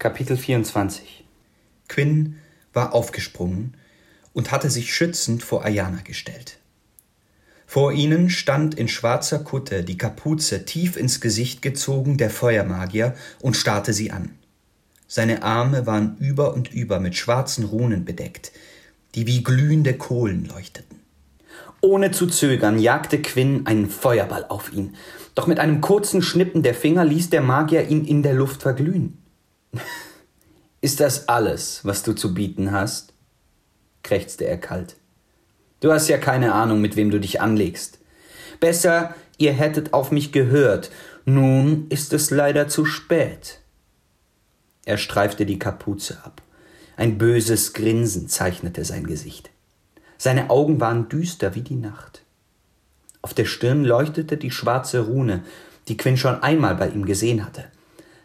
Kapitel 24 Quinn war aufgesprungen und hatte sich schützend vor Ayana gestellt. Vor ihnen stand in schwarzer Kutte, die Kapuze tief ins Gesicht gezogen, der Feuermagier und starrte sie an. Seine Arme waren über und über mit schwarzen Runen bedeckt, die wie glühende Kohlen leuchteten. Ohne zu zögern jagte Quinn einen Feuerball auf ihn, doch mit einem kurzen Schnippen der Finger ließ der Magier ihn in der Luft verglühen. Ist das alles, was du zu bieten hast? krächzte er kalt. Du hast ja keine Ahnung, mit wem du dich anlegst. Besser, ihr hättet auf mich gehört. Nun ist es leider zu spät. Er streifte die Kapuze ab. Ein böses Grinsen zeichnete sein Gesicht. Seine Augen waren düster wie die Nacht. Auf der Stirn leuchtete die schwarze Rune, die Quinn schon einmal bei ihm gesehen hatte.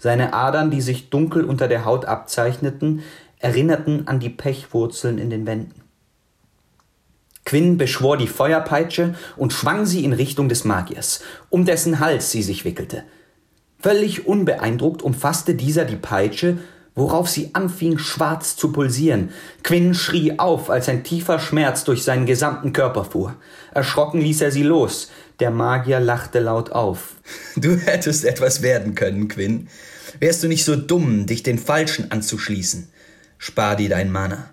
Seine Adern, die sich dunkel unter der Haut abzeichneten, erinnerten an die Pechwurzeln in den Wänden. Quinn beschwor die Feuerpeitsche und schwang sie in Richtung des Magiers, um dessen Hals sie sich wickelte. Völlig unbeeindruckt umfasste dieser die Peitsche, worauf sie anfing schwarz zu pulsieren. Quinn schrie auf, als ein tiefer Schmerz durch seinen gesamten Körper fuhr. Erschrocken ließ er sie los. Der Magier lachte laut auf. Du hättest etwas werden können, Quinn. Wärst du nicht so dumm, dich den Falschen anzuschließen. Spar dir dein Mana.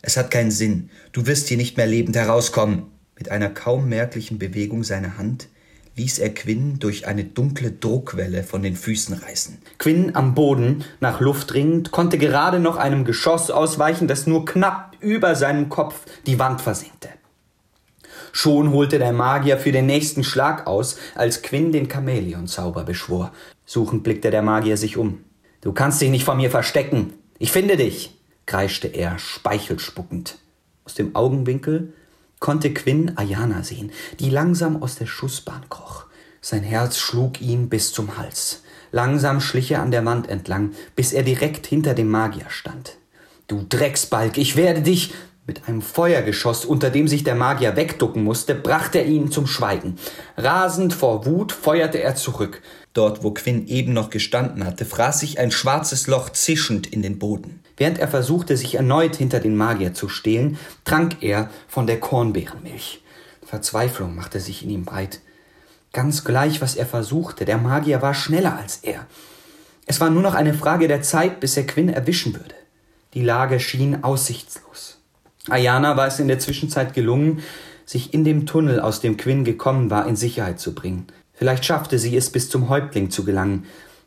Es hat keinen Sinn. Du wirst hier nicht mehr lebend herauskommen. Mit einer kaum merklichen Bewegung seiner Hand ließ er Quinn durch eine dunkle Druckwelle von den Füßen reißen. Quinn am Boden, nach Luft ringend, konnte gerade noch einem Geschoss ausweichen, das nur knapp über seinem Kopf die Wand versenkte. Schon holte der Magier für den nächsten Schlag aus, als Quinn den Chamäleonzauber beschwor. Suchend blickte der Magier sich um. Du kannst dich nicht vor mir verstecken. Ich finde dich kreischte er, speichelspuckend. Aus dem Augenwinkel konnte Quinn Ayana sehen, die langsam aus der Schussbahn kroch. Sein Herz schlug ihm bis zum Hals. Langsam schlich er an der Wand entlang, bis er direkt hinter dem Magier stand. Du Drecksbalg, ich werde dich. Mit einem Feuergeschoss, unter dem sich der Magier wegducken musste, brachte er ihn zum Schweigen. Rasend vor Wut feuerte er zurück. Dort, wo Quinn eben noch gestanden hatte, fraß sich ein schwarzes Loch zischend in den Boden. Während er versuchte, sich erneut hinter den Magier zu stehlen, trank er von der Kornbeerenmilch. Verzweiflung machte sich in ihm breit. Ganz gleich, was er versuchte, der Magier war schneller als er. Es war nur noch eine Frage der Zeit, bis er Quinn erwischen würde. Die Lage schien aussichtslos. Ayana war es in der Zwischenzeit gelungen, sich in dem Tunnel, aus dem Quinn gekommen war, in Sicherheit zu bringen. Vielleicht schaffte sie es, bis zum Häuptling zu gelangen,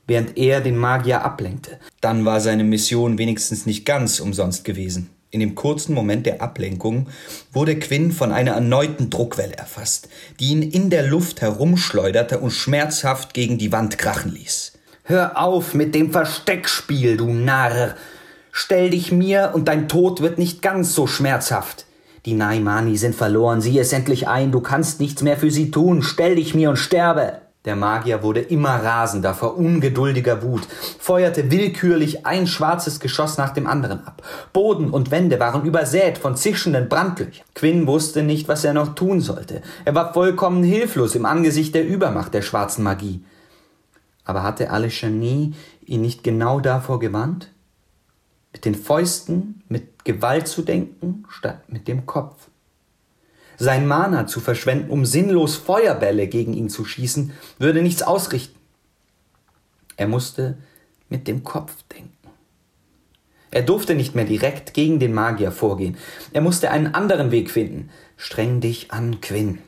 während er den Magier ablenkte. Dann war seine Mission wenigstens nicht ganz umsonst gewesen. In dem kurzen Moment der Ablenkung wurde Quinn von einer erneuten Druckwelle erfasst, die ihn in der Luft herumschleuderte und schmerzhaft gegen die Wand krachen ließ. Hör auf mit dem Versteckspiel, du Narr! Stell dich mir und dein Tod wird nicht ganz so schmerzhaft. Die Naimani sind verloren, sieh es endlich ein, du kannst nichts mehr für sie tun, stell dich mir und sterbe! Der Magier wurde immer rasender vor ungeduldiger Wut, feuerte willkürlich ein schwarzes Geschoss nach dem anderen ab. Boden und Wände waren übersät von zischenden Brandlöchern. Quinn wusste nicht, was er noch tun sollte. Er war vollkommen hilflos im Angesicht der Übermacht der schwarzen Magie. Aber hatte Alechanie ihn nicht genau davor gewarnt? Mit den Fäusten, mit Gewalt zu denken, statt mit dem Kopf sein Mana zu verschwenden, um sinnlos Feuerbälle gegen ihn zu schießen, würde nichts ausrichten. Er musste mit dem Kopf denken. Er durfte nicht mehr direkt gegen den Magier vorgehen. Er musste einen anderen Weg finden. Streng dich an, Quinn.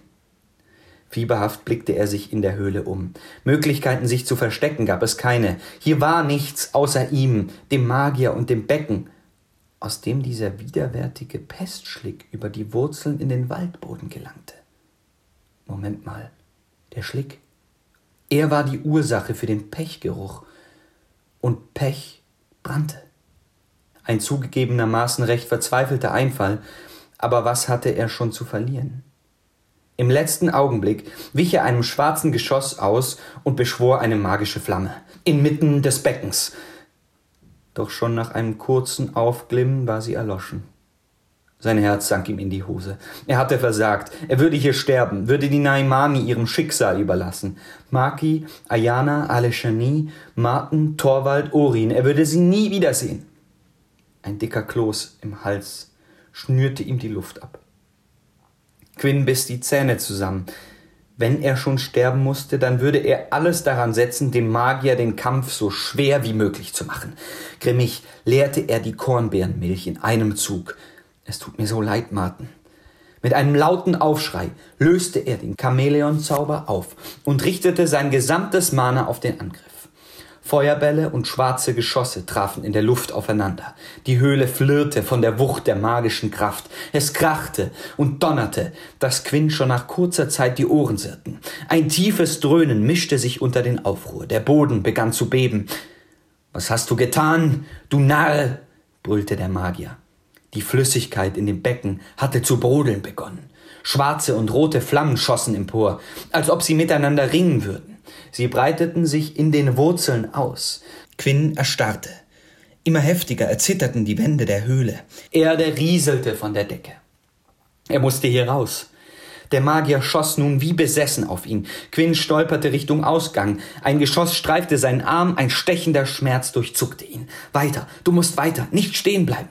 Fieberhaft blickte er sich in der Höhle um. Möglichkeiten, sich zu verstecken, gab es keine. Hier war nichts außer ihm, dem Magier und dem Becken aus dem dieser widerwärtige Pestschlick über die Wurzeln in den Waldboden gelangte. Moment mal, der Schlick. Er war die Ursache für den Pechgeruch. Und Pech brannte. Ein zugegebenermaßen recht verzweifelter Einfall, aber was hatte er schon zu verlieren? Im letzten Augenblick wich er einem schwarzen Geschoss aus und beschwor eine magische Flamme. Inmitten des Beckens doch schon nach einem kurzen Aufglimmen war sie erloschen. Sein Herz sank ihm in die Hose. Er hatte versagt. Er würde hier sterben, würde die Naimami ihrem Schicksal überlassen. Maki, Ayana, Aleshani, Martin, Torwald, Orin. Er würde sie nie wiedersehen. Ein dicker Kloß im Hals schnürte ihm die Luft ab. Quinn biss die Zähne zusammen. Wenn er schon sterben musste, dann würde er alles daran setzen, dem Magier den Kampf so schwer wie möglich zu machen. Grimmig leerte er die Kornbeerenmilch in einem Zug. Es tut mir so leid, Martin. Mit einem lauten Aufschrei löste er den Chamäleonzauber auf und richtete sein gesamtes Mana auf den Angriff. Feuerbälle und schwarze Geschosse trafen in der Luft aufeinander. Die Höhle flirrte von der Wucht der magischen Kraft. Es krachte und donnerte, dass Quinn schon nach kurzer Zeit die Ohren sirrten. Ein tiefes Dröhnen mischte sich unter den Aufruhr. Der Boden begann zu beben. Was hast du getan, du Narr? brüllte der Magier. Die Flüssigkeit in dem Becken hatte zu brodeln begonnen. Schwarze und rote Flammen schossen empor, als ob sie miteinander ringen würden. Sie breiteten sich in den Wurzeln aus. Quinn erstarrte. Immer heftiger erzitterten die Wände der Höhle. Erde rieselte von der Decke. Er musste hier raus. Der Magier schoss nun wie besessen auf ihn. Quinn stolperte Richtung Ausgang. Ein Geschoss streifte seinen Arm, ein stechender Schmerz durchzuckte ihn. Weiter, du musst weiter, nicht stehen bleiben.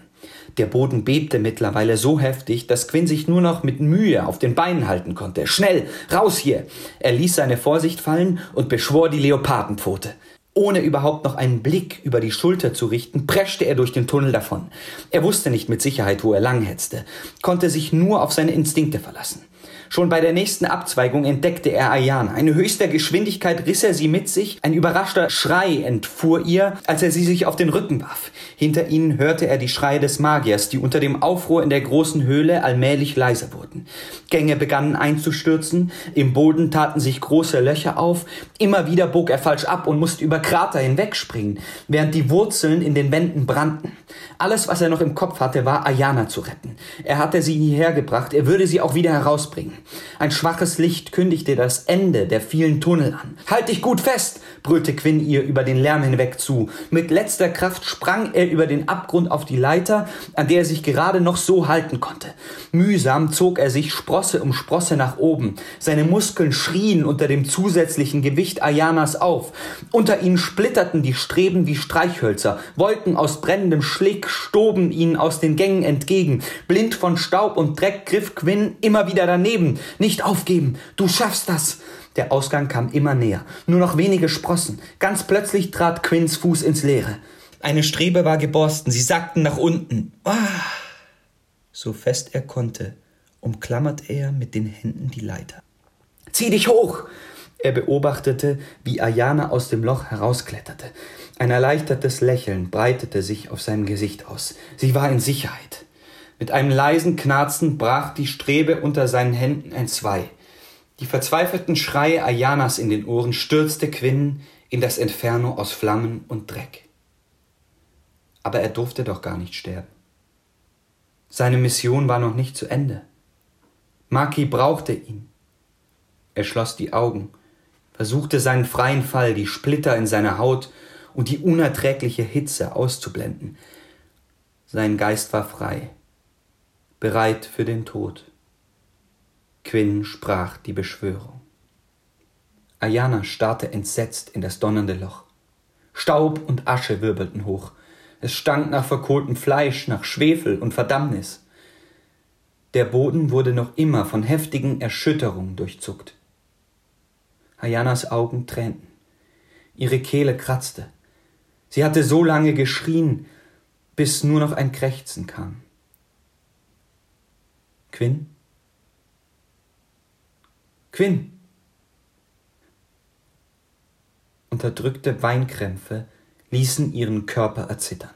Der Boden bebte mittlerweile so heftig, dass Quinn sich nur noch mit Mühe auf den Beinen halten konnte. Schnell, raus hier! Er ließ seine Vorsicht fallen und beschwor die Leopardenpfote. Ohne überhaupt noch einen Blick über die Schulter zu richten, preschte er durch den Tunnel davon. Er wusste nicht mit Sicherheit, wo er langhetzte, konnte sich nur auf seine Instinkte verlassen. Schon bei der nächsten Abzweigung entdeckte er Ayana. Eine höchster Geschwindigkeit riss er sie mit sich. Ein überraschter Schrei entfuhr ihr, als er sie sich auf den Rücken warf. Hinter ihnen hörte er die Schreie des Magiers, die unter dem Aufruhr in der großen Höhle allmählich leiser wurden. Gänge begannen einzustürzen, im Boden taten sich große Löcher auf, immer wieder bog er falsch ab und musste über Krater hinwegspringen, während die Wurzeln in den Wänden brannten. Alles, was er noch im Kopf hatte, war Ayana zu retten. Er hatte sie hierher gebracht, er würde sie auch wieder herausbringen. Ein schwaches Licht kündigte das Ende der vielen Tunnel an. Halt dich gut fest! brüllte Quinn ihr über den Lärm hinweg zu. Mit letzter Kraft sprang er über den Abgrund auf die Leiter, an der er sich gerade noch so halten konnte. Mühsam zog er sich Sprosse um Sprosse nach oben. Seine Muskeln schrien unter dem zusätzlichen Gewicht Ayanas auf. Unter ihnen splitterten die Streben wie Streichhölzer. Wolken aus brennendem Schlick stoben ihnen aus den Gängen entgegen. Blind von Staub und Dreck griff Quinn immer wieder daneben. Nicht aufgeben, du schaffst das. Der Ausgang kam immer näher. Nur noch wenige Sprossen. Ganz plötzlich trat Quinns Fuß ins Leere. Eine Strebe war geborsten, sie sackten nach unten. Ah! So fest er konnte, umklammerte er mit den Händen die Leiter. Zieh dich hoch! Er beobachtete, wie Ayana aus dem Loch herauskletterte. Ein erleichtertes Lächeln breitete sich auf seinem Gesicht aus. Sie war in Sicherheit. Mit einem leisen Knarzen brach die Strebe unter seinen Händen entzwei. Die verzweifelten Schreie Ayanas in den Ohren stürzte Quinn in das Inferno aus Flammen und Dreck. Aber er durfte doch gar nicht sterben. Seine Mission war noch nicht zu Ende. Maki brauchte ihn. Er schloss die Augen, versuchte seinen freien Fall, die Splitter in seiner Haut und die unerträgliche Hitze auszublenden. Sein Geist war frei, bereit für den Tod. Quinn sprach die Beschwörung. Ayana starrte entsetzt in das donnernde Loch. Staub und Asche wirbelten hoch. Es stank nach verkohltem Fleisch, nach Schwefel und Verdammnis. Der Boden wurde noch immer von heftigen Erschütterungen durchzuckt. Ayanas Augen tränten. Ihre Kehle kratzte. Sie hatte so lange geschrien, bis nur noch ein Krächzen kam. Quinn? Quinn! Unterdrückte Weinkrämpfe ließen ihren Körper erzittern.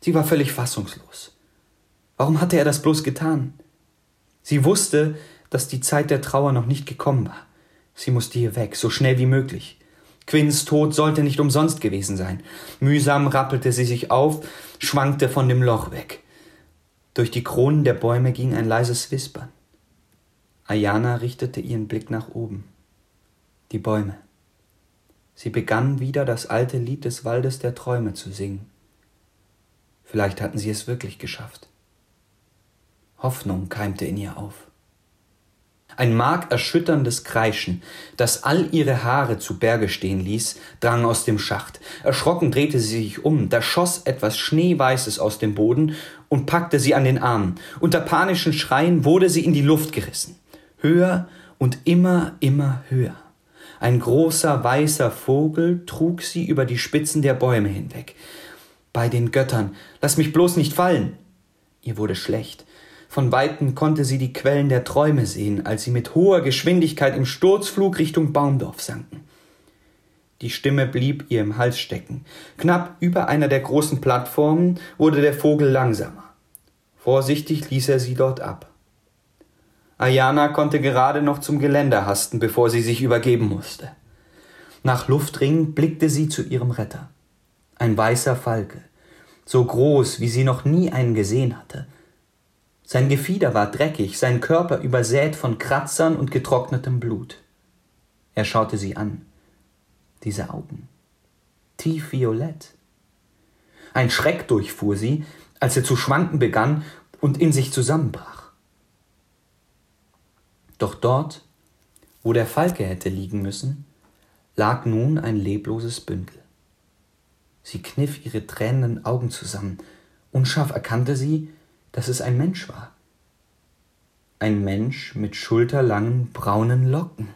Sie war völlig fassungslos. Warum hatte er das bloß getan? Sie wusste, dass die Zeit der Trauer noch nicht gekommen war. Sie musste hier weg, so schnell wie möglich. Quinns Tod sollte nicht umsonst gewesen sein. Mühsam rappelte sie sich auf, schwankte von dem Loch weg. Durch die Kronen der Bäume ging ein leises Wispern. Ayana richtete ihren Blick nach oben. Die Bäume. Sie begann wieder das alte Lied des Waldes der Träume zu singen. Vielleicht hatten sie es wirklich geschafft. Hoffnung keimte in ihr auf. Ein markerschütterndes Kreischen, das all ihre Haare zu Berge stehen ließ, drang aus dem Schacht. Erschrocken drehte sie sich um, da schoss etwas Schneeweißes aus dem Boden und packte sie an den Arm. Unter panischen Schreien wurde sie in die Luft gerissen. Höher und immer, immer höher. Ein großer weißer Vogel trug sie über die Spitzen der Bäume hinweg. Bei den Göttern, lass mich bloß nicht fallen. Ihr wurde schlecht. Von weitem konnte sie die Quellen der Träume sehen, als sie mit hoher Geschwindigkeit im Sturzflug Richtung Baumdorf sanken. Die Stimme blieb ihr im Hals stecken. Knapp über einer der großen Plattformen wurde der Vogel langsamer. Vorsichtig ließ er sie dort ab. Ayana konnte gerade noch zum Geländer hasten, bevor sie sich übergeben musste. Nach Luft blickte sie zu ihrem Retter. Ein weißer Falke, so groß, wie sie noch nie einen gesehen hatte, sein Gefieder war dreckig, sein Körper übersät von Kratzern und getrocknetem Blut. Er schaute sie an. Diese Augen. Tiefviolett. Ein Schreck durchfuhr sie, als er zu schwanken begann und in sich zusammenbrach. Doch dort, wo der Falke hätte liegen müssen, lag nun ein lebloses Bündel. Sie kniff ihre tränenden Augen zusammen. Unscharf erkannte sie, dass es ein Mensch war. Ein Mensch mit schulterlangen braunen Locken.